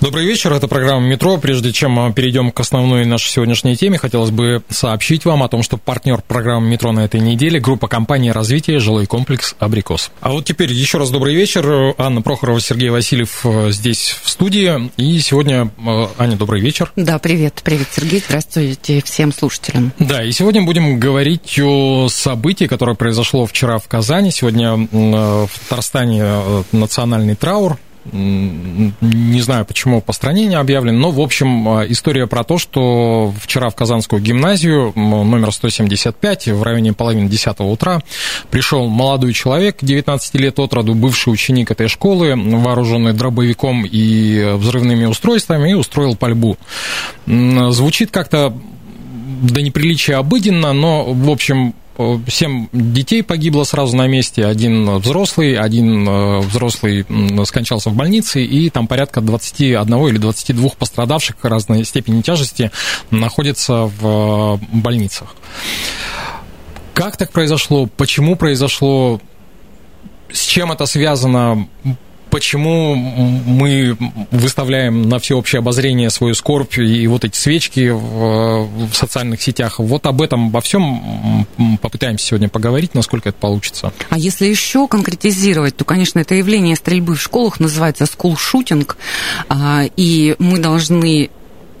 Добрый вечер, это программа «Метро». Прежде чем мы перейдем к основной нашей сегодняшней теме, хотелось бы сообщить вам о том, что партнер программы «Метро» на этой неделе – группа компании развития «Жилой комплекс Абрикос». А вот теперь еще раз добрый вечер. Анна Прохорова, Сергей Васильев э, здесь в студии. И сегодня, э, Аня, добрый вечер. Да, привет. Привет, Сергей. Здравствуйте всем слушателям. Да, и сегодня будем говорить о событии, которое произошло вчера в Казани. Сегодня э, в Татарстане национальный траур не знаю, почему по стране не объявлен, но, в общем, а, история про то, что вчера в Казанскую гимназию номер 175 в районе половины 10 утра пришел молодой человек, 19 лет от роду, бывший ученик этой школы, вооруженный дробовиком и взрывными устройствами, и устроил пальбу. Звучит как-то до неприличия обыденно, но, в общем, Семь детей погибло сразу на месте, один взрослый, один э, взрослый скончался в больнице, и там порядка 21 или 22 пострадавших разной степени тяжести находятся в э, больницах. Как так произошло? Почему произошло? С чем это связано? Почему мы выставляем на всеобщее обозрение свою скорбь и вот эти свечки в, в социальных сетях. Вот об этом, во всем попытаемся сегодня поговорить, насколько это получится. А если еще конкретизировать, то, конечно, это явление стрельбы в школах называется скул-шутинг, и мы должны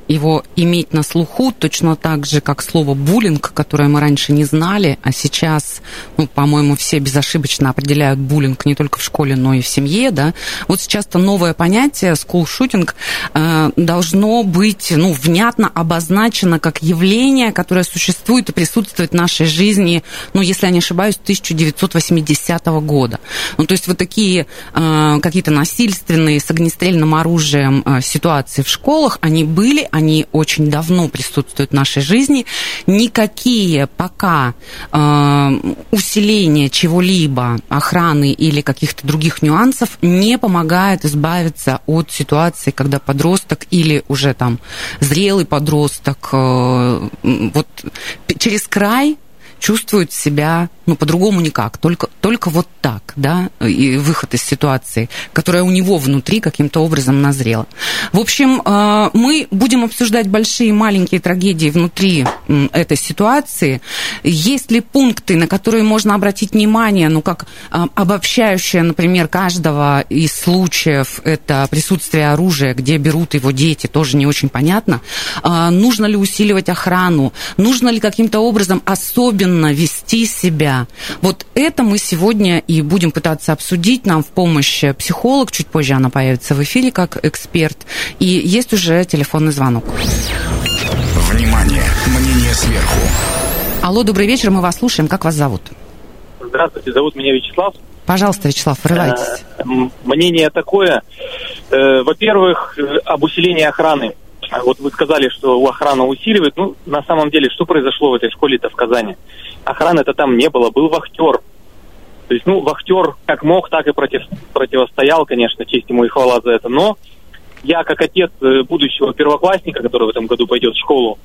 его иметь на слуху точно так же, как слово буллинг, которое мы раньше не знали, а сейчас, ну, по-моему, все безошибочно определяют буллинг не только в школе, но и в семье, да. Вот сейчас это новое понятие, скул-шутинг, э, должно быть, ну, внятно обозначено как явление, которое существует и присутствует в нашей жизни, ну, если я не ошибаюсь, 1980 года. Ну, то есть вот такие э, какие-то насильственные с огнестрельным оружием э, ситуации в школах, они были, они очень давно присутствуют в нашей жизни. Никакие пока э, усиления чего-либо, охраны или каких-то других нюансов не помогают избавиться от ситуации, когда подросток или уже там зрелый подросток э, вот через край чувствует себя, ну, по-другому никак, только, только вот так, да, и выход из ситуации, которая у него внутри каким-то образом назрела. В общем, э, мы будем обсуждать большие и маленькие трагедии внутри этой ситуации. Есть ли пункты, на которые можно обратить внимание, ну, как э, обобщающее, например, каждого из случаев, это присутствие оружия, где берут его дети, тоже не очень понятно. Э, нужно ли усиливать охрану? Нужно ли каким-то образом особенно уверенно вести себя. Вот это мы сегодня и будем пытаться обсудить. Нам в помощь психолог, чуть позже она появится в эфире как эксперт. И есть уже телефонный звонок. Внимание! Мнение сверху. Алло, добрый вечер, мы вас слушаем. Как вас зовут? Здравствуйте, зовут меня Вячеслав. Пожалуйста, Вячеслав, врывайтесь. Э, мнение такое. Э, во-первых, э, об усилении охраны. Вот вы сказали, что охрана усиливает. Ну, на самом деле, что произошло в этой школе-то в Казани? Охраны-то там не было, был вахтер. То есть, ну, вахтер как мог, так и против, противостоял, конечно, честь ему и хвала за это. Но я, как отец э, будущего первоклассника, который в этом году пойдет в школу,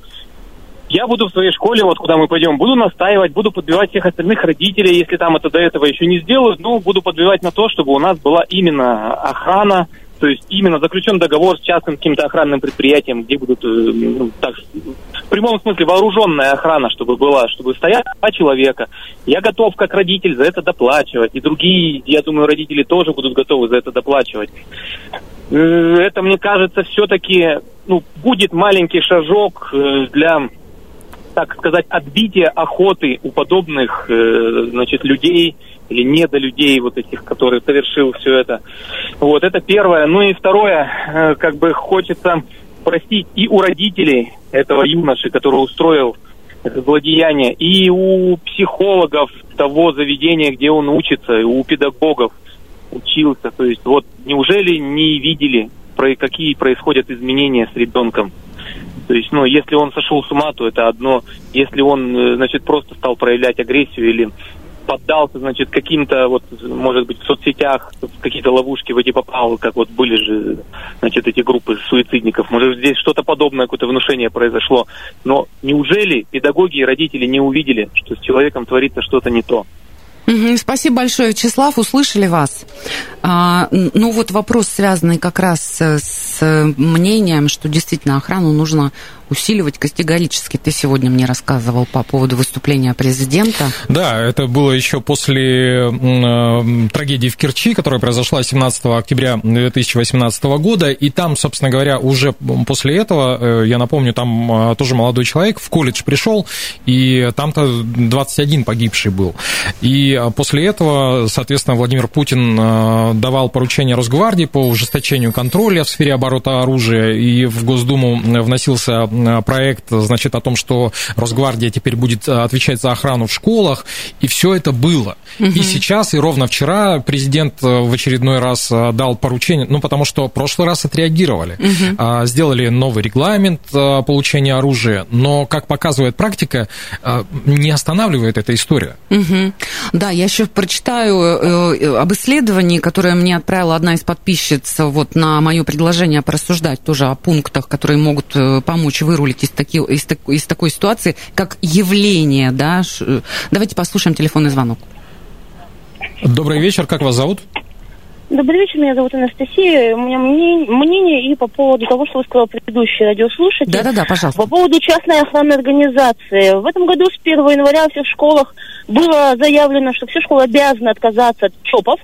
я буду в своей школе, вот куда мы пойдем, буду настаивать, буду подбивать всех остальных родителей, если там это до этого еще не сделают, ну, буду подбивать на то, чтобы у нас была именно охрана, то есть именно заключен договор с частным каким-то охранным предприятием, где будут, э, ну, так, в прямом смысле, вооруженная охрана, чтобы была, чтобы стоять два человека. Я готов, как родитель, за это доплачивать. И другие, я думаю, родители тоже будут готовы за это доплачивать. Э, это, мне кажется, все-таки ну, будет маленький шажок э, для так сказать, отбития охоты у подобных, значит, людей, или недолюдей вот этих, которые совершил все это. Вот, это первое. Ну и второе, э, как бы хочется простить и у родителей этого юноши, который устроил это злодеяние, и у психологов того заведения, где он учится, и у педагогов учился. То есть вот неужели не видели, какие происходят изменения с ребенком? То есть, ну, если он сошел с ума, то это одно. Если он, э, значит, просто стал проявлять агрессию или поддался, значит, каким-то, вот, может быть, в соцсетях, в какие-то ловушки в эти попал, как вот были же, значит, эти группы суицидников. Может, здесь что-то подобное, какое-то внушение произошло. Но неужели педагоги и родители не увидели, что с человеком творится что-то не то? Спасибо большое, Вячеслав, услышали вас. А, ну вот вопрос, связанный как раз с мнением, что действительно охрану нужно усиливать категорически. Ты сегодня мне рассказывал по поводу выступления президента. Да, это было еще после э, трагедии в Керчи, которая произошла 17 октября 2018 года. И там, собственно говоря, уже после этого, э, я напомню, там э, тоже молодой человек в колледж пришел, и там-то 21 погибший был. И после этого, соответственно, Владимир Путин давал поручение Росгвардии по ужесточению контроля в сфере оборота оружия, и в Госдуму вносился проект, значит, о том, что Росгвардия теперь будет э, отвечать за охрану в школах, и все это было. Угу. И сейчас, и ровно вчера президент э, в очередной раз дал поручение, ну, потому что в прошлый раз отреагировали, угу. сделали новый регламент получения оружия, но, как показывает практика, не останавливает эта история. Угу. Да, я еще прочитаю об исследовании, которое мне отправила одна из подписчиц вот на мое предложение порассуждать тоже о пунктах, которые могут помочь вырулить из, таки, из, из такой ситуации, как явление, да? Давайте послушаем телефонный звонок. Добрый вечер, как вас зовут? Добрый вечер, меня зовут Анастасия. У меня мнение, мнение и по поводу того, что вы сказал предыдущий радиослушатель. Да-да-да, пожалуйста. По поводу частной охранной организации. В этом году с 1 января во всех школах было заявлено, что все школы обязаны отказаться от ЧОПов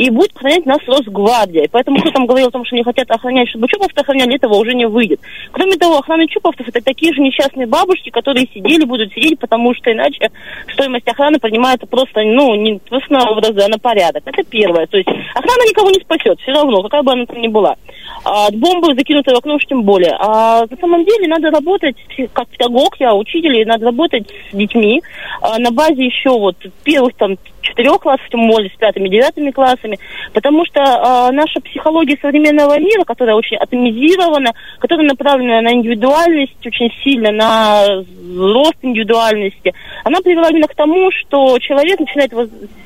и будет охранять нас Росгвардия. Поэтому кто там говорил о том, что не хотят охранять, чтобы ЧОПов-то охраняли, этого уже не выйдет. Кроме того, охрана ЧОПовцев это такие же несчастные бабушки, которые сидели, будут сидеть, потому что иначе стоимость охраны поднимается просто, ну, не просто на а на порядок. Это первое. То есть охрана никого не спасет, все равно, какая бы она там ни была. А от бомбы, закинутой в окно, уж тем более. А на самом деле надо работать, как педагог, я учитель, и надо работать с детьми а, на базе еще вот первых там четырех классов, тем более с пятыми, девятыми классами, потому что э, наша психология современного мира, которая очень атомизирована, которая направлена на индивидуальность очень сильно, на рост индивидуальности, она привела именно к тому, что человек начинает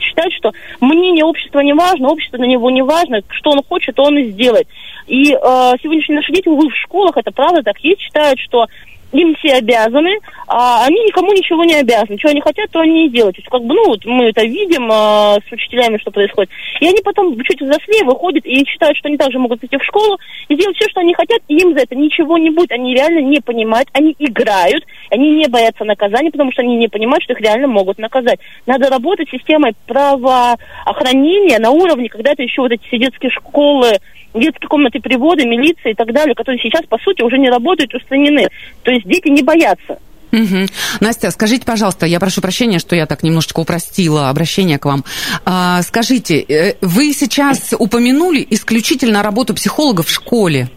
считать, что мнение общества не важно, общество для него не важно, что он хочет, он и сделает. И э, сегодняшние наши дети, увы, в школах, это правда так есть, считают, что им все обязаны, а они никому ничего не обязаны. Что они хотят, то они и делают. То есть, как бы, ну, вот мы это видим а, с учителями, что происходит. И они потом чуть взрослее выходят и считают, что они также могут прийти в школу и сделать все, что они хотят, и им за это ничего не будет. Они реально не понимают, они играют, они не боятся наказания, потому что они не понимают, что их реально могут наказать. Надо работать с системой правоохранения на уровне, когда это еще вот эти детские школы, детские комнаты привода, милиции и так далее, которые сейчас, по сути, уже не работают, устранены. То есть дети не боятся. Угу. Настя, скажите, пожалуйста, я прошу прощения, что я так немножечко упростила обращение к вам. А, скажите, э, вы сейчас упомянули исключительно работу психолога в школе?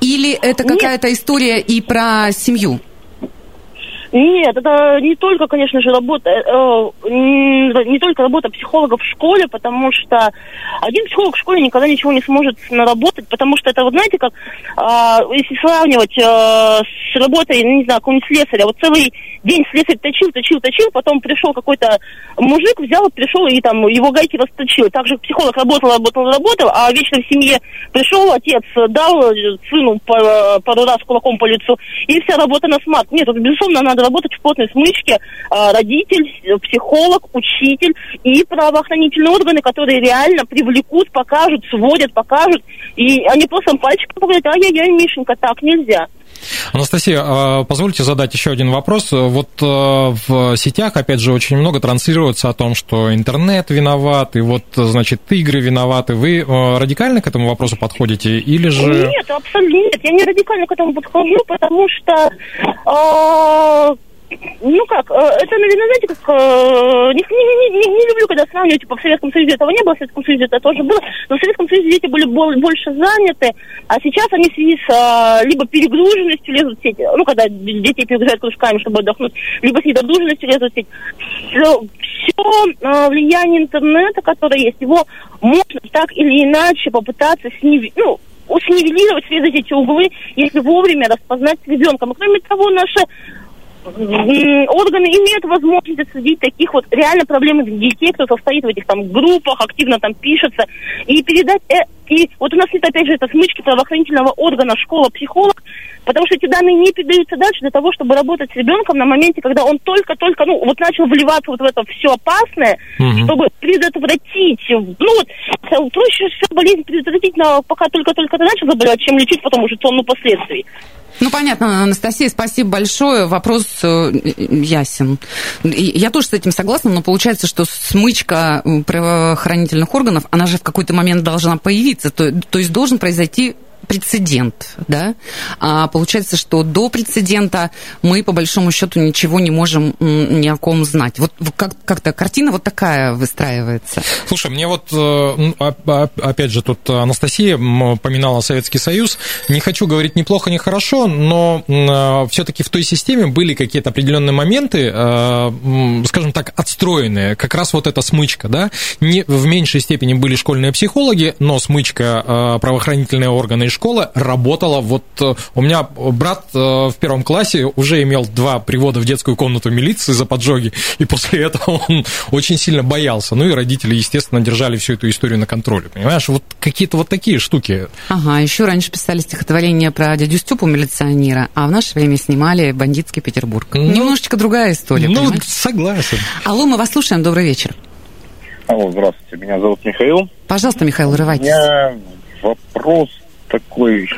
Или это какая-то история и про семью? Нет, это не только, конечно же, работа, э, э не только работа психолога в школе, потому что один психолог в школе никогда ничего не сможет наработать, потому что это, вот знаете, как э, если сравнивать э, с работой, ну, не знаю, какого-нибудь слесаря, вот целый день слесарь точил, точил, точил, потом пришел какой-то мужик, взял, пришел и там его гайки расточил. Также психолог работал, работал, работал, а вечером в семье пришел, отец дал сыну пару раз кулаком по лицу, и вся работа на смарт. Нет, вот, безусловно, надо работать в плотной смычке. А, родитель, психолог, учитель и правоохранительные органы, которые реально привлекут, покажут, сводят, покажут. И они просто пальчиком говорят, ай-яй-яй, Мишенька, так нельзя. Анастасия, а, позвольте задать еще один вопрос. Вот э, в сетях, опять же, очень много транслируется о том, что интернет виноват, и вот, значит, игры виноваты. Вы э, радикально к этому вопросу подходите или же... Нет, абсолютно нет. Я не радикально к этому подхожу, потому что а, ну как, э, это, наверное, знаете, как... Э, не, не, не, не люблю, когда сравнивать, типа, в Советском Союзе этого не было, в Советском Союзе это тоже было, но в Советском Союзе дети были больше заняты, а сейчас они в связи с а, либо перегруженностью лезут в сети, ну, когда дети перегружают кружками, чтобы отдохнуть, либо с недогруженностью лезут в сеть. Все, все влияние интернета, которое есть, его можно так или иначе попытаться снизить, ну, снивелировать все эти углы, если вовремя распознать ребенка. И кроме того, наши органы имеют возможность отследить таких вот реально проблемных детей, кто состоит в этих там группах, активно там пишется, и передать... Э, и вот у нас нет, опять же, это смычки правоохранительного органа, школа, психолог, потому что эти данные не передаются дальше для того, чтобы работать с ребенком на моменте, когда он только-только, ну, вот начал вливаться вот в это все опасное, угу. чтобы предотвратить, ну, вот, проще всего болезнь предотвратить, но пока только-только ты начал заболевать, чем лечить потом уже тонну последствий. Ну, понятно, Анастасия, спасибо большое. Вопрос э, ясен. Я тоже с этим согласна, но получается, что смычка правоохранительных органов, она же в какой-то момент должна появиться. То, то есть должен произойти прецедент, да, а получается, что до прецедента мы, по большому счету, ничего не можем ни о ком знать. Вот как- как-то картина вот такая выстраивается. Слушай, мне вот, э, опять же, тут Анастасия поминала Советский Союз. Не хочу говорить ни плохо, ни хорошо, но э, все-таки в той системе были какие-то определенные моменты, э, скажем так, отстроенные. Как раз вот эта смычка, да, не, в меньшей степени были школьные психологи, но смычка правоохранительные органы школа работала. Вот э, у меня брат э, в первом классе уже имел два привода в детскую комнату милиции за поджоги, и после этого он очень сильно боялся. Ну и родители, естественно, держали всю эту историю на контроле. Понимаешь, вот какие-то вот такие штуки. Ага, еще раньше писали стихотворение про дядю Степу милиционера, а в наше время снимали «Бандитский Петербург». Ну, Немножечко другая история, Ну, понимаешь? согласен. Алло, мы вас слушаем, добрый вечер. Алло, здравствуйте, меня зовут Михаил. Пожалуйста, Михаил, рывайтесь. У меня вопрос такой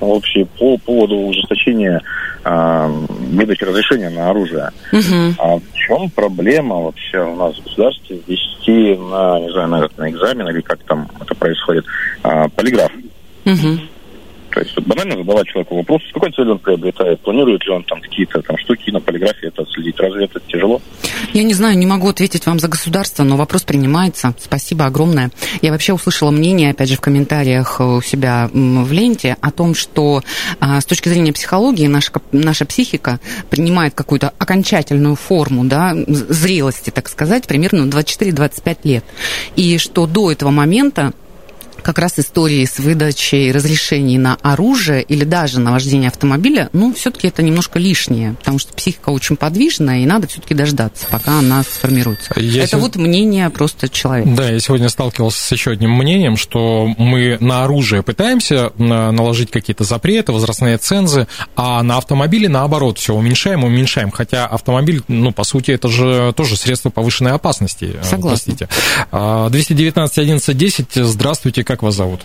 вообще по поводу ужесточения э, выдачи разрешения на оружие. Угу. А в чем проблема вообще у нас в государстве вести на, не знаю, на, на экзамен или как там это происходит, э, полиграф? Угу. То есть вот банально задавать человеку вопрос, с какой целью он приобретает, планирует ли он там какие-то там штуки на полиграфе это отследить. Разве это тяжело? Я не знаю, не могу ответить вам за государство, но вопрос принимается. Спасибо огромное. Я вообще услышала мнение, опять же, в комментариях у себя в ленте о том, что а, с точки зрения психологии наша, наша психика принимает какую-то окончательную форму да, зрелости, так сказать, примерно 24-25 лет. И что до этого момента как раз истории с выдачей разрешений на оружие или даже на вождение автомобиля, ну, все-таки это немножко лишнее, потому что психика очень подвижная, и надо все-таки дождаться, пока она сформируется. Я это сего... вот мнение просто человека. Да, я сегодня сталкивался с еще одним мнением, что мы на оружие пытаемся наложить какие-то запреты, возрастные цензы, а на автомобиле наоборот все уменьшаем, уменьшаем, хотя автомобиль, ну, по сути, это же тоже средство повышенной опасности. Согласна. Простите. 219 11 10, здравствуйте, как вас зовут?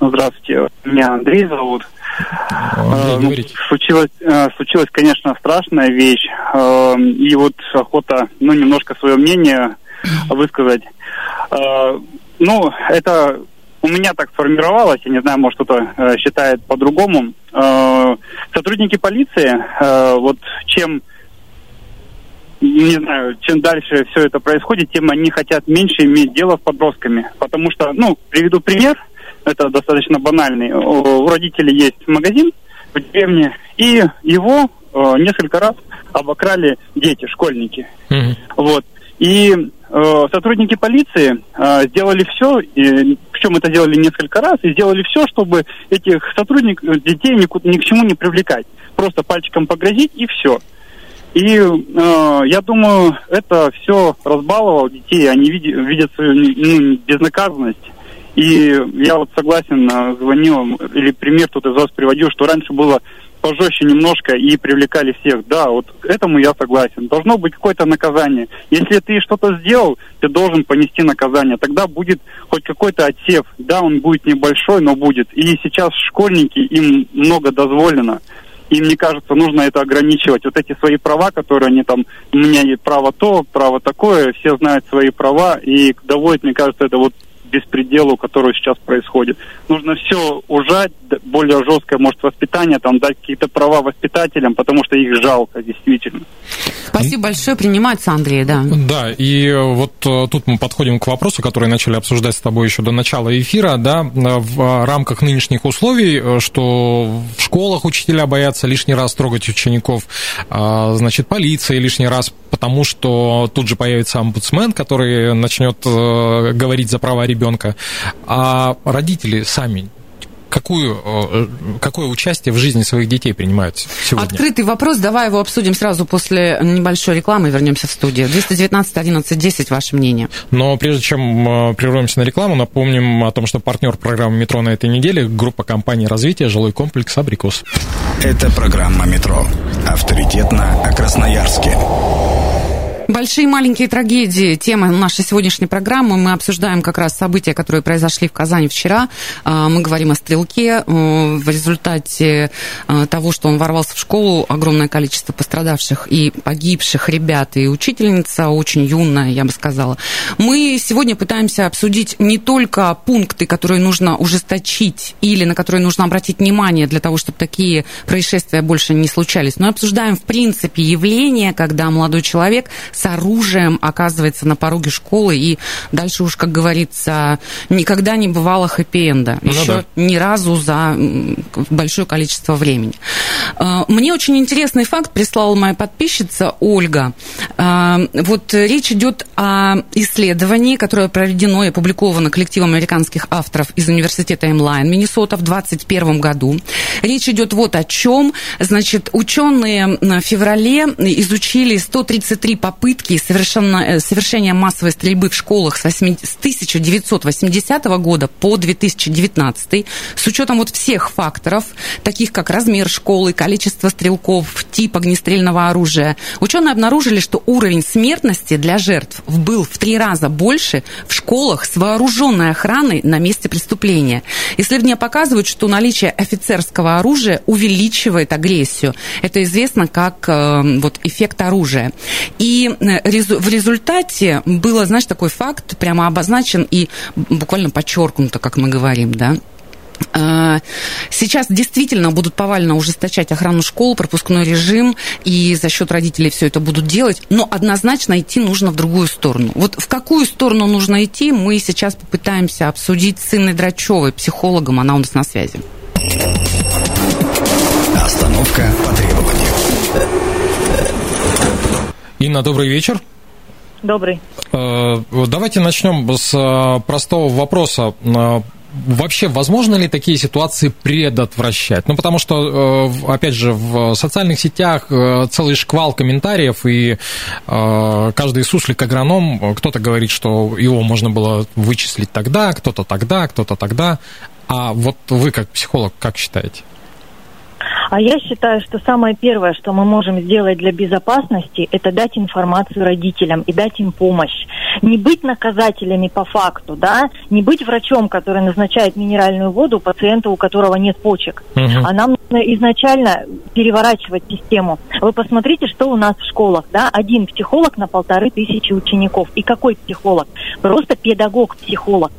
Здравствуйте, меня Андрей зовут. Андрей, ну, говорите. Случилась, э, случилась, конечно, страшная вещь. Э, и вот охота, ну, немножко свое мнение высказать. Э, ну, это у меня так сформировалось, я не знаю, может кто-то считает по-другому. Сотрудники полиции, вот чем не знаю, чем дальше все это происходит, тем они хотят меньше иметь дело с подростками. Потому что, ну, приведу пример, это достаточно банальный. У родителей есть магазин в деревне, и его э, несколько раз обокрали дети, школьники. Mm-hmm. Вот. И э, сотрудники полиции э, сделали все, и, причем это делали несколько раз, и сделали все, чтобы этих сотрудников, детей ни, ни к чему не привлекать. Просто пальчиком погрозить и все. И э, я думаю, это все разбаловало детей, они видят, видят свою ну, безнаказанность. И я вот согласен, э, звонил, или пример тут из вас приводил, что раньше было пожестче немножко и привлекали всех. Да, вот к этому я согласен. Должно быть какое-то наказание. Если ты что-то сделал, ты должен понести наказание. Тогда будет хоть какой-то отсев. Да, он будет небольшой, но будет. И сейчас школьники, им много дозволено. И мне кажется, нужно это ограничивать. Вот эти свои права, которые они там, у меня есть право то, право такое, все знают свои права, и доводит, мне кажется, это вот беспределу, который сейчас происходит. Нужно все ужать, более жесткое, может, воспитание, там, дать какие-то права воспитателям, потому что их жалко, действительно. Спасибо большое, принимается, Андрей, да. Да, и вот э, тут мы подходим к вопросу, который начали обсуждать с тобой еще до начала эфира, да, в рамках нынешних условий, э, что в школах учителя боятся лишний раз трогать учеников, значит, полиция лишний раз, потому что тут же появится омбудсмен, который начнет э, говорить за права ребенка, а родители сами какую, э, какое участие в жизни своих детей принимают сегодня? Открытый вопрос, давай его обсудим сразу после небольшой рекламы и вернемся в студию. 219 11 10, ваше мнение. Но прежде чем э, прервемся на рекламу, напомним о том, что партнер программы «Метро» на этой неделе – группа компаний развития жилой комплекс «Абрикос». Это программа «Метро». Авторитетно о Красноярске. Большие и маленькие трагедии. Тема нашей сегодняшней программы. Мы обсуждаем как раз события, которые произошли в Казани вчера. А, мы говорим о стрелке. В результате а, того, что он ворвался в школу, огромное количество пострадавших и погибших ребят и учительница, очень юная, я бы сказала. Мы сегодня пытаемся обсудить не только пункты, которые нужно ужесточить или на которые нужно обратить внимание для того, чтобы такие происшествия больше не случались, но обсуждаем в принципе явление, когда молодой человек с оружием оказывается на пороге школы, и дальше уж, как говорится, никогда не бывало хэппи-энда. Ну, Еще да. ни разу за большое количество времени. А, мне очень интересный факт прислала моя подписчица Ольга. А, вот речь идет о исследовании, которое проведено и опубликовано коллективом американских авторов из университета Эмлайн Миннесота в 2021 году. Речь идет вот о чем. Значит, ученые в феврале изучили 133 попытки попытки совершенно, совершения массовой стрельбы в школах с, 8, с 1980 года по 2019 с учетом вот всех факторов, таких как размер школы, количество стрелков, тип огнестрельного оружия, ученые обнаружили, что уровень смертности для жертв был в три раза больше в школах с вооруженной охраной на месте преступления. Исследования показывают, что наличие офицерского оружия увеличивает агрессию. Это известно как э, вот, эффект оружия. И в результате было, знаешь, такой факт прямо обозначен и буквально подчеркнуто, как мы говорим, да, а, Сейчас действительно будут повально ужесточать охрану школ, пропускной режим, и за счет родителей все это будут делать, но однозначно идти нужно в другую сторону. Вот в какую сторону нужно идти, мы сейчас попытаемся обсудить с Инной Драчевой, психологом, она у нас на связи. Остановка по требованию. Инна, добрый вечер. Добрый. Э, давайте начнем с э, простого вопроса. Э, вообще, возможно ли такие ситуации предотвращать? Ну, потому что, опять же, в социальных сетях целый шквал комментариев, и каждый суслик-агроном, кто-то говорит, что его можно было вычислить тогда, кто-то тогда, кто-то тогда. А вот вы, как психолог, как считаете? А я считаю, что самое первое, что мы можем сделать для безопасности, это дать информацию родителям и дать им помощь. Не быть наказателями по факту, да, не быть врачом, который назначает минеральную воду пациенту, у которого нет почек. Угу. А нам нужно изначально переворачивать систему. Вы посмотрите, что у нас в школах, да, один психолог на полторы тысячи учеников. И какой психолог? Просто педагог-психолог.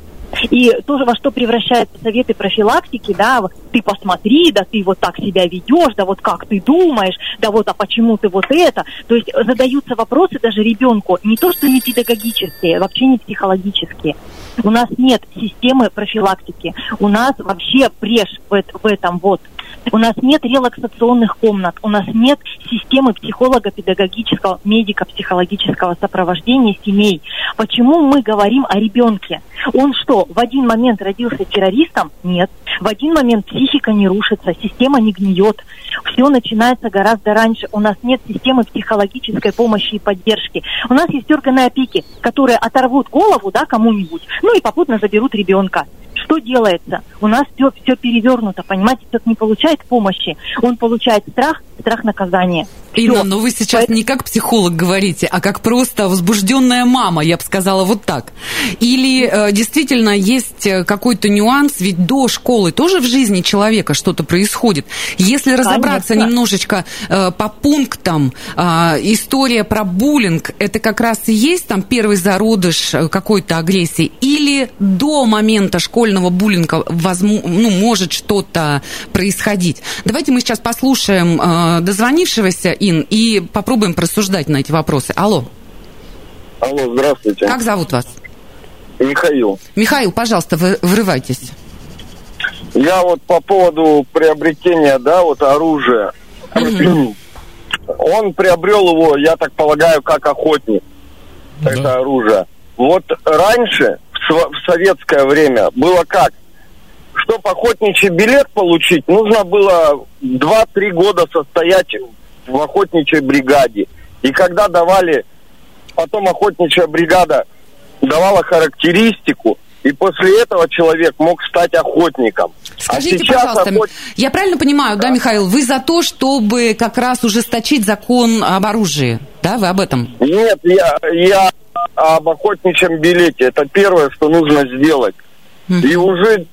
И тоже во что превращаются советы профилактики, да, ты посмотри, да ты вот так себя ведешь, да вот как ты думаешь, да вот а почему ты вот это. То есть задаются вопросы даже ребенку, не то что не педагогические, вообще не психологические. У нас нет системы профилактики, у нас вообще брешь в, в этом вот. У нас нет релаксационных комнат, у нас нет системы психолого-педагогического, медико-психологического сопровождения семей. Почему мы говорим о ребенке? Он что, в один момент родился террористом? Нет. В один момент психика не рушится, система не гниет. Все начинается гораздо раньше. У нас нет системы психологической помощи и поддержки. У нас есть органы опеки, которые оторвут голову да, кому-нибудь, ну и попутно заберут ребенка. Что делается? У нас все, все перевернуто, понимаете, человек не получает помощи, он получает страх, страх наказания. Инна, но вы сейчас Поэтому... не как психолог говорите, а как просто возбужденная мама, я бы сказала вот так. Или э, действительно есть э, какой-то нюанс, ведь до школы тоже в жизни человека что-то происходит. Если разобраться Конечно. немножечко э, по пунктам, э, история про буллинг, это как раз и есть там первый зародыш э, какой-то агрессии, или до момента школьного буллинга возможно, ну, может что-то происходить. Давайте мы сейчас послушаем э, дозвонившегося Ин, и попробуем просуждать на эти вопросы. Алло. Алло, здравствуйте. Как зовут вас? Михаил. Михаил, пожалуйста, вы, вырывайтесь. Я вот по поводу приобретения, да, вот оружия. Он приобрел его, я так полагаю, как охотник. Да. Это оружие. Вот раньше, в, советское время, было как? чтобы охотничий билет получить, нужно было 2-3 года состоять в охотничьей бригаде. И когда давали, потом охотничья бригада давала характеристику, и после этого человек мог стать охотником. Скажите, а пожалуйста, охот... я правильно понимаю, да, Михаил, вы за то, чтобы как раз ужесточить закон об оружии, да, вы об этом? Нет, я, я об охотничьем билете. Это первое, что нужно сделать. И уже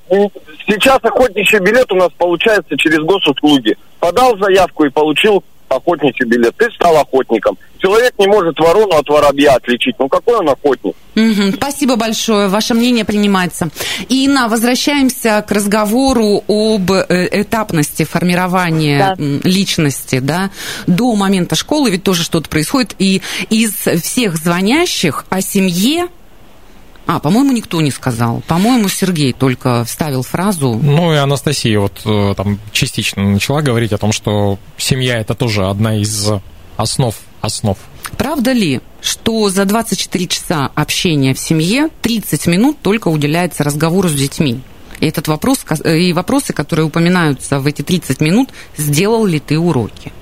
сейчас охотничий билет у нас получается через госуслуги. Подал заявку и получил охотничий билет. Ты стал охотником. Человек не может ворону от воробья отличить. Ну какой он охотник? Угу. Спасибо большое. Ваше мнение принимается. Инна, возвращаемся к разговору об э, этапности формирования да. личности, да, до момента школы, ведь тоже что-то происходит. И из всех звонящих о семье а, по-моему, никто не сказал. По-моему, Сергей только вставил фразу. Ну и Анастасия вот э, там частично начала говорить о том, что семья это тоже одна из основ основ. Правда ли, что за 24 часа общения в семье 30 минут только уделяется разговору с детьми? И этот вопрос, и вопросы, которые упоминаются в эти 30 минут, сделал ли ты уроки?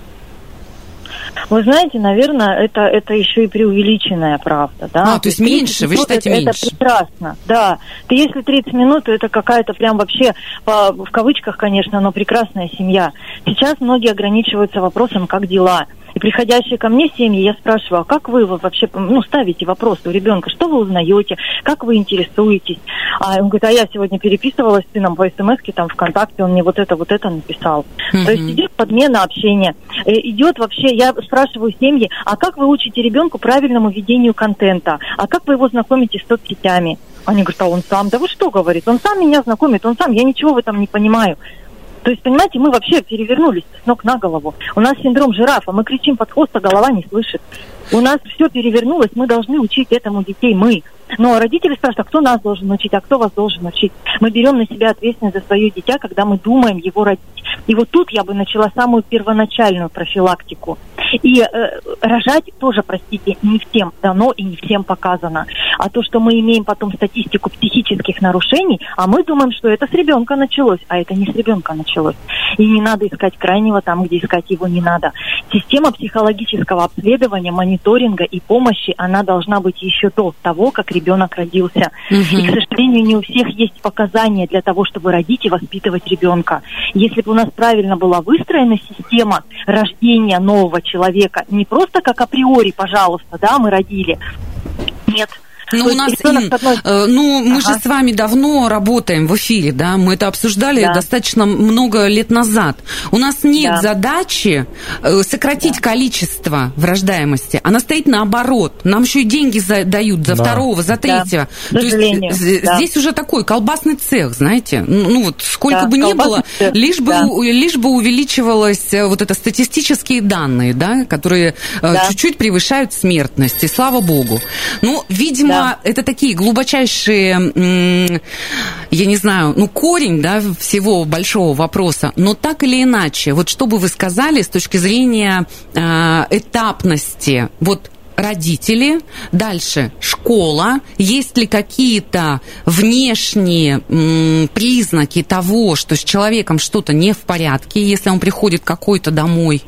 Вы знаете, наверное, это, это еще и преувеличенная правда. Да? А, то есть меньше, вы считаете это, меньше? Это прекрасно, да. Ты, если 30 минут, то это какая-то прям вообще, по, в кавычках, конечно, но прекрасная семья. Сейчас многие ограничиваются вопросом, как дела. Приходящие ко мне семьи, я спрашиваю, а как вы вообще ну, ставите вопрос у ребенка, что вы узнаете, как вы интересуетесь? А он говорит, а я сегодня переписывалась с сыном по смс там ВКонтакте, он мне вот это, вот это написал. Mm-hmm. То есть идет подмена общения. Э, идет вообще, я спрашиваю семьи, а как вы учите ребенку правильному ведению контента? А как вы его знакомите с соцсетями? Они говорят, а он сам. Да вы что, говорит, он сам меня знакомит, он сам, я ничего в этом не понимаю. То есть, понимаете, мы вообще перевернулись с ног на голову. У нас синдром жирафа, мы кричим под хвост, а голова не слышит. У нас все перевернулось, мы должны учить этому детей, мы. Но родители спрашивают, а кто нас должен учить, а кто вас должен учить? Мы берем на себя ответственность за свое дитя, когда мы думаем его родить. И вот тут я бы начала самую первоначальную профилактику. И э, рожать тоже, простите, не всем дано и не всем показано. А то, что мы имеем потом статистику психических нарушений, а мы думаем, что это с ребенка началось, а это не с ребенка началось. И не надо искать крайнего там, где искать его не надо. Система психологического обследования, мониторинга и помощи, она должна быть еще до того, как ребенок родился. Угу. И, к сожалению, не у всех есть показания для того, чтобы родить и воспитывать ребенка. Если бы у нас правильно была выстроена система рождения нового человека, не просто как априори, пожалуйста, да, мы родили. Нет, ну, у нас, Ин, э, ну, мы ага. же с вами давно работаем в эфире, да, мы это обсуждали да. достаточно много лет назад. У нас нет да. задачи э, сократить да. количество врождаемости, она стоит наоборот. Нам еще и деньги за, дают за да. второго, за третьего. Да. То есть да. здесь уже такой колбасный цех, знаете. Ну, вот сколько да, бы ни было, цех. лишь бы, да. лишь бы увеличивалось э, вот это статистические данные, да, которые да. чуть-чуть превышают смертность, и слава богу. Ну, видимо, да это такие глубочайшие, я не знаю, ну, корень, да, всего большого вопроса. Но так или иначе, вот что бы вы сказали с точки зрения э, этапности, вот родители, дальше школа, есть ли какие-то внешние признаки того, что с человеком что-то не в порядке, если он приходит какой-то домой,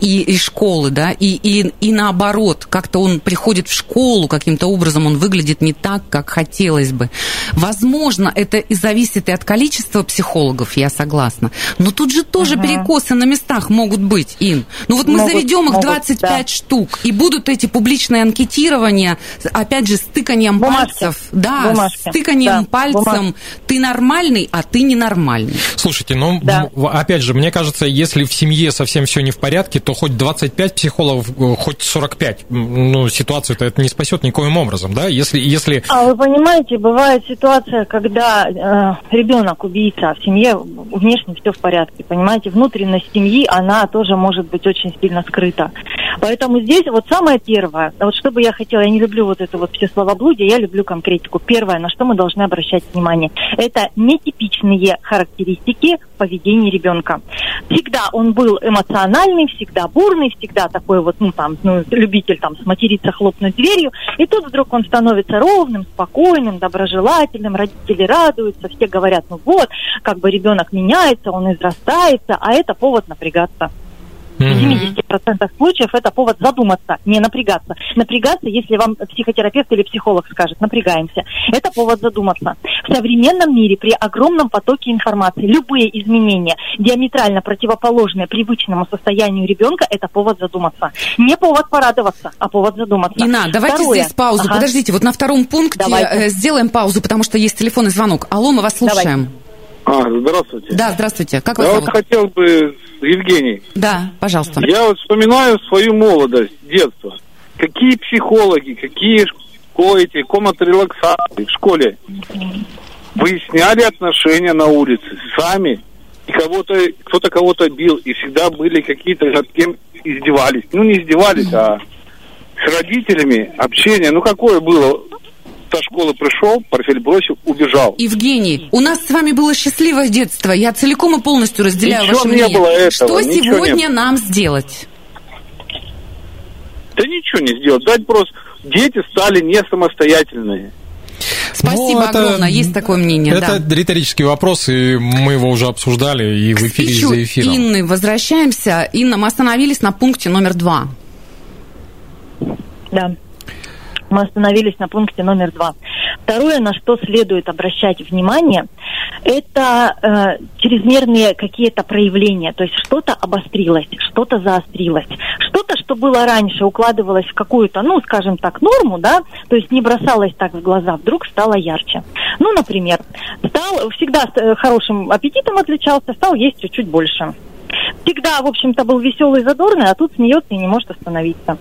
и из школы, да, и, и, и наоборот, как-то он приходит в школу, каким-то образом он выглядит не так, как хотелось бы. Возможно, это и зависит и от количества психологов, я согласна. Но тут же тоже угу. перекосы на местах могут быть, Ин. Ну вот мы могут, заведем их 25 да. штук, и будут эти публичные анкетирования, опять же, с тыканием Бумажки. пальцев. Да, Бумажки. с тыканием да. пальцем. Бумажки. Ты нормальный, а ты ненормальный. Слушайте, ну, да. опять же, мне кажется, если в семье совсем все не в порядке, порядке, то хоть 25 психологов, э, хоть 45, ну, ситуацию-то это не спасет никоим образом, да? Если, если... А вы понимаете, бывает ситуация, когда э, ребенок убийца, а в семье внешне все в порядке, понимаете? Внутренность семьи, она тоже может быть очень сильно скрыта. Поэтому здесь вот самое первое, вот что бы я хотела, я не люблю вот это вот все словоблудие, я люблю конкретику. Первое, на что мы должны обращать внимание, это нетипичные характеристики поведения ребенка. Всегда он был эмоциональный, всегда бурный, всегда такой вот, ну там, ну, любитель там сматериться, хлопнуть дверью, и тут вдруг он становится ровным, спокойным, доброжелательным, родители радуются, все говорят, ну вот, как бы ребенок меняется, он израстается, а это повод напрягаться. В 70% случаев это повод задуматься, не напрягаться. Напрягаться, если вам психотерапевт или психолог скажет, напрягаемся. Это повод задуматься. В современном мире при огромном потоке информации любые изменения, диаметрально противоположные привычному состоянию ребенка, это повод задуматься. Не повод порадоваться, а повод задуматься. Ина, давайте Второе. здесь паузу. Ага. Подождите, вот на втором пункте Давайте. э, сделаем паузу, потому что есть телефонный звонок. Алло, мы вас слушаем. А, здравствуйте. Да, здравствуйте. Как вас Я зовут? вот хотел бы, Евгений, Да, пожалуйста. я вот вспоминаю свою молодость, детство. Какие психологи, какие школы эти, комнаты релаксации в школе выясняли отношения на улице сами. И кого-то, кто-то кого-то бил, и всегда были какие-то, над кем издевались. Ну, не издевались, а с родителями общение. Ну, какое было? Со школы пришел, портфель бросил, убежал. Евгений, у нас с вами было счастливое детство. Я целиком и полностью разделяю Ничего ваше не мнение. было этого, Что не сегодня было. нам сделать? Да ничего не сделать. Дать просто... Дети стали не самостоятельные. Спасибо Ну, это- огромное. Есть такое мнение, Это да. риторический вопрос, и мы его уже обсуждали и в эфире, и за эфиром. Инны возвращаемся. Инна, мы остановились на пункте номер два. Да. Мы остановились на пункте номер два. Второе, на что следует обращать внимание, это э, чрезмерные какие-то проявления. То есть что-то обострилось, что-то заострилось. Что-то, что было раньше, укладывалось в какую-то, ну, скажем так, норму, да, то есть не бросалось так в глаза, вдруг стало ярче. Ну, например, стал всегда э, хорошим аппетитом отличался, стал есть чуть-чуть больше. Всегда, в общем-то, был веселый, задорный, а тут смеется и не может остановиться.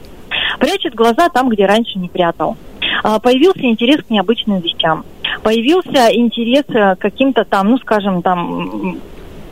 Прячет глаза там, где раньше не прятал. А, Появился интерес к необычным вещам. Появился интерес э, к каким-то там, ну, скажем, там,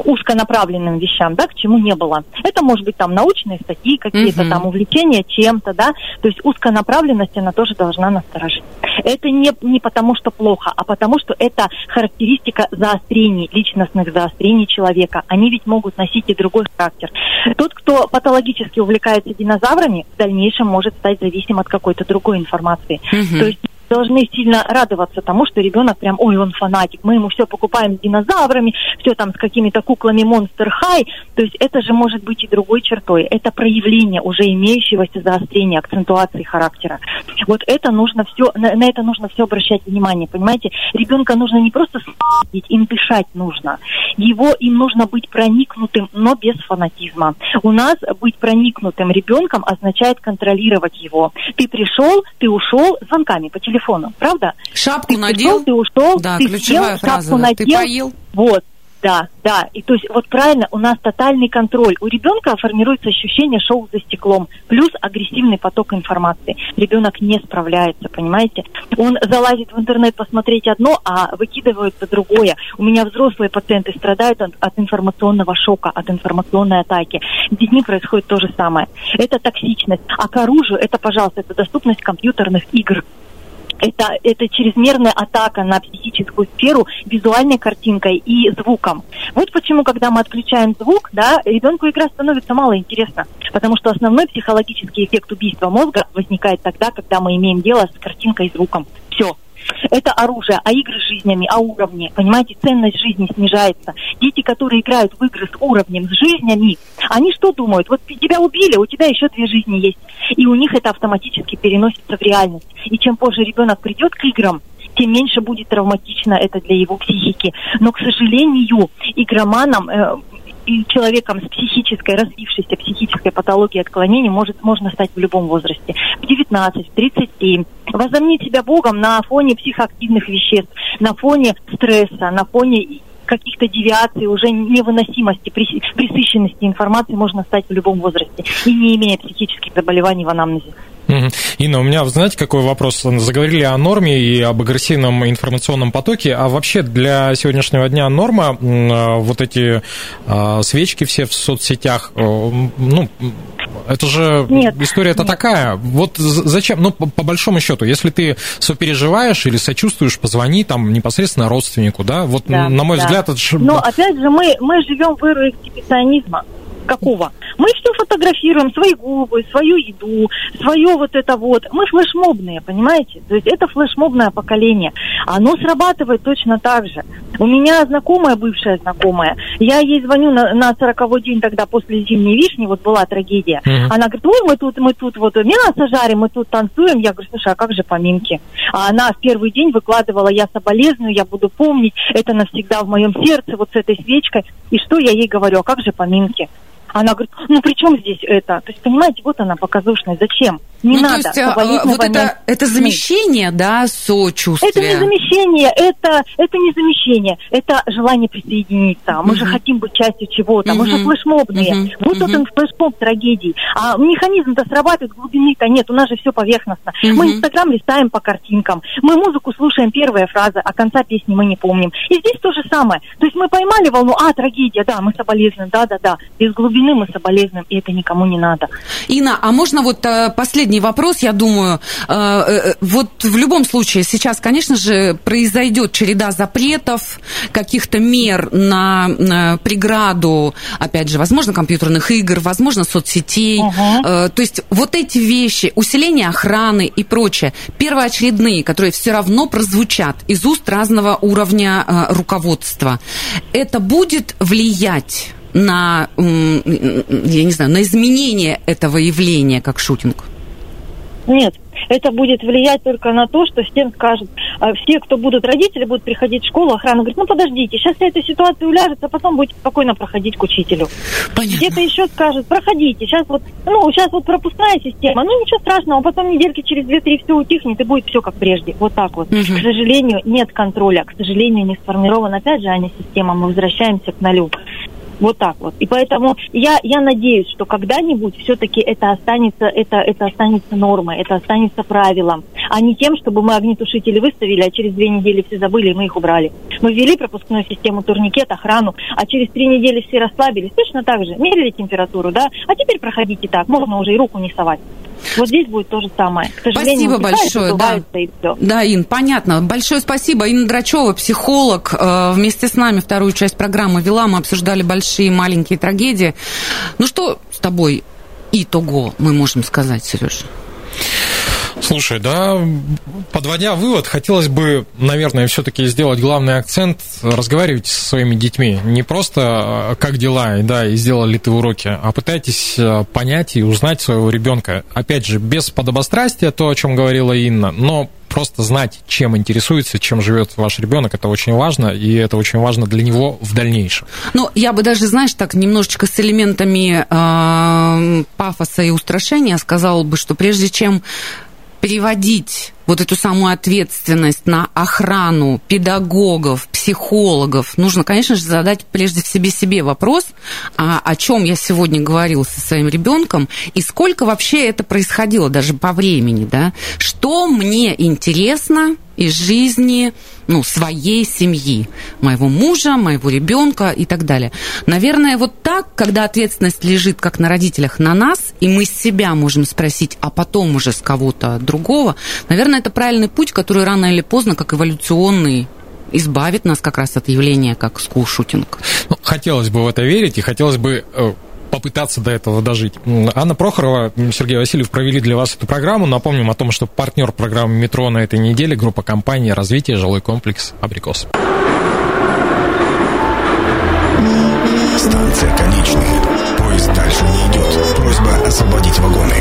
узконаправленным вещам, да, к чему не было. Это может быть там научные статьи, какие-то Мгм. там увлечения чем-то, да, то есть узконаправленность, она тоже должна насторожить. Это не, не потому, что плохо, а потому, что это характеристика заострений, личностных заострений человека. Они ведь могут носить и другой характер. Тот, кто патологически увлекается динозаврами, в дальнейшем может стать зависим от какой-то другой информации. Мгм. То есть должны сильно радоваться тому, что ребенок прям, ой, он фанатик, мы ему все покупаем с динозаврами, все там с какими-то куклами Monster High, то есть это же может быть и другой чертой, это проявление уже имеющегося заострения, акцентуации характера. Вот это нужно все, на, на это нужно все обращать внимание, понимаете? Ребенка нужно не просто смотреть, им дышать нужно, его, им нужно быть проникнутым, но без фанатизма. У нас быть проникнутым ребенком означает контролировать его. Ты пришел, ты ушел звонками по телефону, правда? Шапку Ты надел. пришел, ты ушел, Да, ты ключевая съел, фраза. шапку да. Ты надел. поел. Вот, да, да. И то есть вот правильно, у нас тотальный контроль. У ребенка формируется ощущение шоу за стеклом, плюс агрессивный поток информации. Ребенок не справляется, понимаете? Он залазит в интернет посмотреть одно, а выкидывается другое. У меня взрослые пациенты страдают от, от информационного шока, от информационной атаки. С детьми происходит то же самое. Это токсичность. А к оружию это, пожалуйста, это доступность компьютерных игр это, это чрезмерная атака на психическую сферу визуальной картинкой и звуком. Вот почему, когда мы отключаем звук, да, ребенку игра становится мало интересна, потому что основной психологический эффект убийства мозга возникает тогда, когда мы имеем дело с картинкой и звуком. Все. Это оружие, а игры с жизнями, а уровни. Понимаете, ценность жизни снижается. Дети, которые играют в игры с уровнем, с жизнями, они что думают? Вот тебя убили, у тебя еще две жизни есть. И у них это автоматически переносится в реальность. И чем позже ребенок придет к играм, тем меньше будет травматично это для его психики. Но, к сожалению, игроманом э, и человеком с психической, развившейся психической патологией отклонений может, можно стать в любом возрасте. В 19, в 37. Возомнить себя Богом на фоне психоактивных веществ, на фоне стресса, на фоне каких-то девиаций, уже невыносимости, пресыщенности информации можно стать в любом возрасте и не имея психических заболеваний в анамнезе. Инна, у меня, знаете, какой вопрос? Заговорили о норме и об агрессивном информационном потоке, а вообще для сегодняшнего дня норма а, вот эти а, свечки все в соцсетях, э, ну, Это же Нет, история-то такая. Вот зачем? Ну, по, по большому счету, если ты сопереживаешь или сочувствуешь, позвони там непосредственно родственнику, да? Вот, да, на мой да. взгляд, это же... Но, опять же, мы, мы живем в эру эксгибиционизма какого? Мы все фотографируем, свои губы, свою еду, свое вот это вот. Мы флешмобные, понимаете? То есть это флешмобное поколение. Оно срабатывает точно так же. У меня знакомая, бывшая знакомая, я ей звоню на, на 40 день тогда после зимней вишни, вот была трагедия. Mm-hmm. Она говорит, ой, мы тут, мы тут вот мясо жарим, мы тут танцуем. Я говорю, слушай, а как же поминки? А она в первый день выкладывала, я соболезную, я буду помнить, это навсегда в моем сердце, вот с этой свечкой. И что я ей говорю, а как же поминки? Она говорит, ну при чем здесь это? То есть, понимаете, вот она показушность. Зачем? Не ну, надо. То есть, а, вот это, это замещение, да, сочувствия? Это не замещение, это, это не замещение, это желание присоединиться. Мы uh-huh. же хотим быть частью чего-то, uh-huh. мы же флешмобные. Uh-huh. Вот uh-huh. он флешмоб трагедии. А механизм-то срабатывает, глубины-то нет, у нас же все поверхностно. Uh-huh. Мы Инстаграм листаем по картинкам, мы музыку слушаем первая фраза, а конца песни мы не помним. И здесь то же самое. То есть мы поймали волну, а, трагедия, да, мы соболезнуем, да-да-да. Без глубины мы соболезнуем, и это никому не надо. Инна, а можно вот э, последний последний вопрос, я думаю. Э, э, вот в любом случае сейчас, конечно же, произойдет череда запретов, каких-то мер на преграду, опять же, возможно, компьютерных игр, возможно, соцсетей. Угу. То есть вот эти вещи, усиление охраны и прочее, первоочередные, которые все равно прозвучат из уст разного уровня руководства, это будет влиять на, я не знаю, на изменение этого явления как шутинг? Нет, это будет влиять только на то, что всем скажут, а все, кто будут родители, будут приходить в школу, охрана говорит, ну подождите, сейчас вся эта ситуация уляжется, а потом будете спокойно проходить к учителю. Понятно. Где-то еще скажут, проходите, сейчас вот, ну, сейчас вот пропускная система, ну ничего страшного, потом недельки через две-три все утихнет и будет все как прежде. Вот так вот. Угу. К сожалению, нет контроля, к сожалению, не сформирована, опять же, а не система, мы возвращаемся к нулю. Вот так вот. И поэтому я, я надеюсь, что когда-нибудь все-таки это останется, это, это останется нормой, это останется правилом, а не тем, чтобы мы огнетушители выставили, а через две недели все забыли, и мы их убрали. Мы ввели пропускную систему турникет, охрану, а через три недели все расслабились. Точно так же. Мерили температуру, да? А теперь проходите так, можно уже и руку не совать. Вот здесь будет то же самое. К спасибо большое. Да. да, Ин, понятно. Большое спасибо. Инна Драчева, психолог, э, вместе с нами вторую часть программы вела. Мы обсуждали большие и маленькие трагедии. Ну что с тобой итого мы можем сказать, Сереж? Слушай, да, подводя вывод, хотелось бы, наверное, все-таки сделать главный акцент, разговаривать со своими детьми. Не просто а, как дела, да, и сделали ли ты уроки, а пытайтесь а, понять и узнать своего ребенка. Опять же, без подобострастия, то, о чем говорила Инна, но просто знать, чем интересуется, чем живет ваш ребенок, это очень важно, и это очень важно для него в дальнейшем. Ну, я бы даже, знаешь, так немножечко с элементами э, пафоса и устрашения сказала бы, что прежде чем переводить вот эту самую ответственность на охрану педагогов, психологов, нужно, конечно же, задать прежде всего себе вопрос, а о чем я сегодня говорил со своим ребенком и сколько вообще это происходило даже по времени, да? Что мне интересно из жизни ну, своей семьи, моего мужа, моего ребенка и так далее. Наверное, вот так, когда ответственность лежит как на родителях, на нас, и мы себя можем спросить, а потом уже с кого-то другого, наверное, это правильный путь, который рано или поздно, как эволюционный, избавит нас как раз от явления, как скул-шутинг. Ну, хотелось бы в это верить, и хотелось бы э, попытаться до этого дожить. Анна Прохорова, Сергей Васильев провели для вас эту программу. Напомним о том, что партнер программы «Метро» на этой неделе – группа компании «Развитие жилой комплекс Абрикос». Станция конечная. Поезд дальше не идет. Просьба освободить вагоны.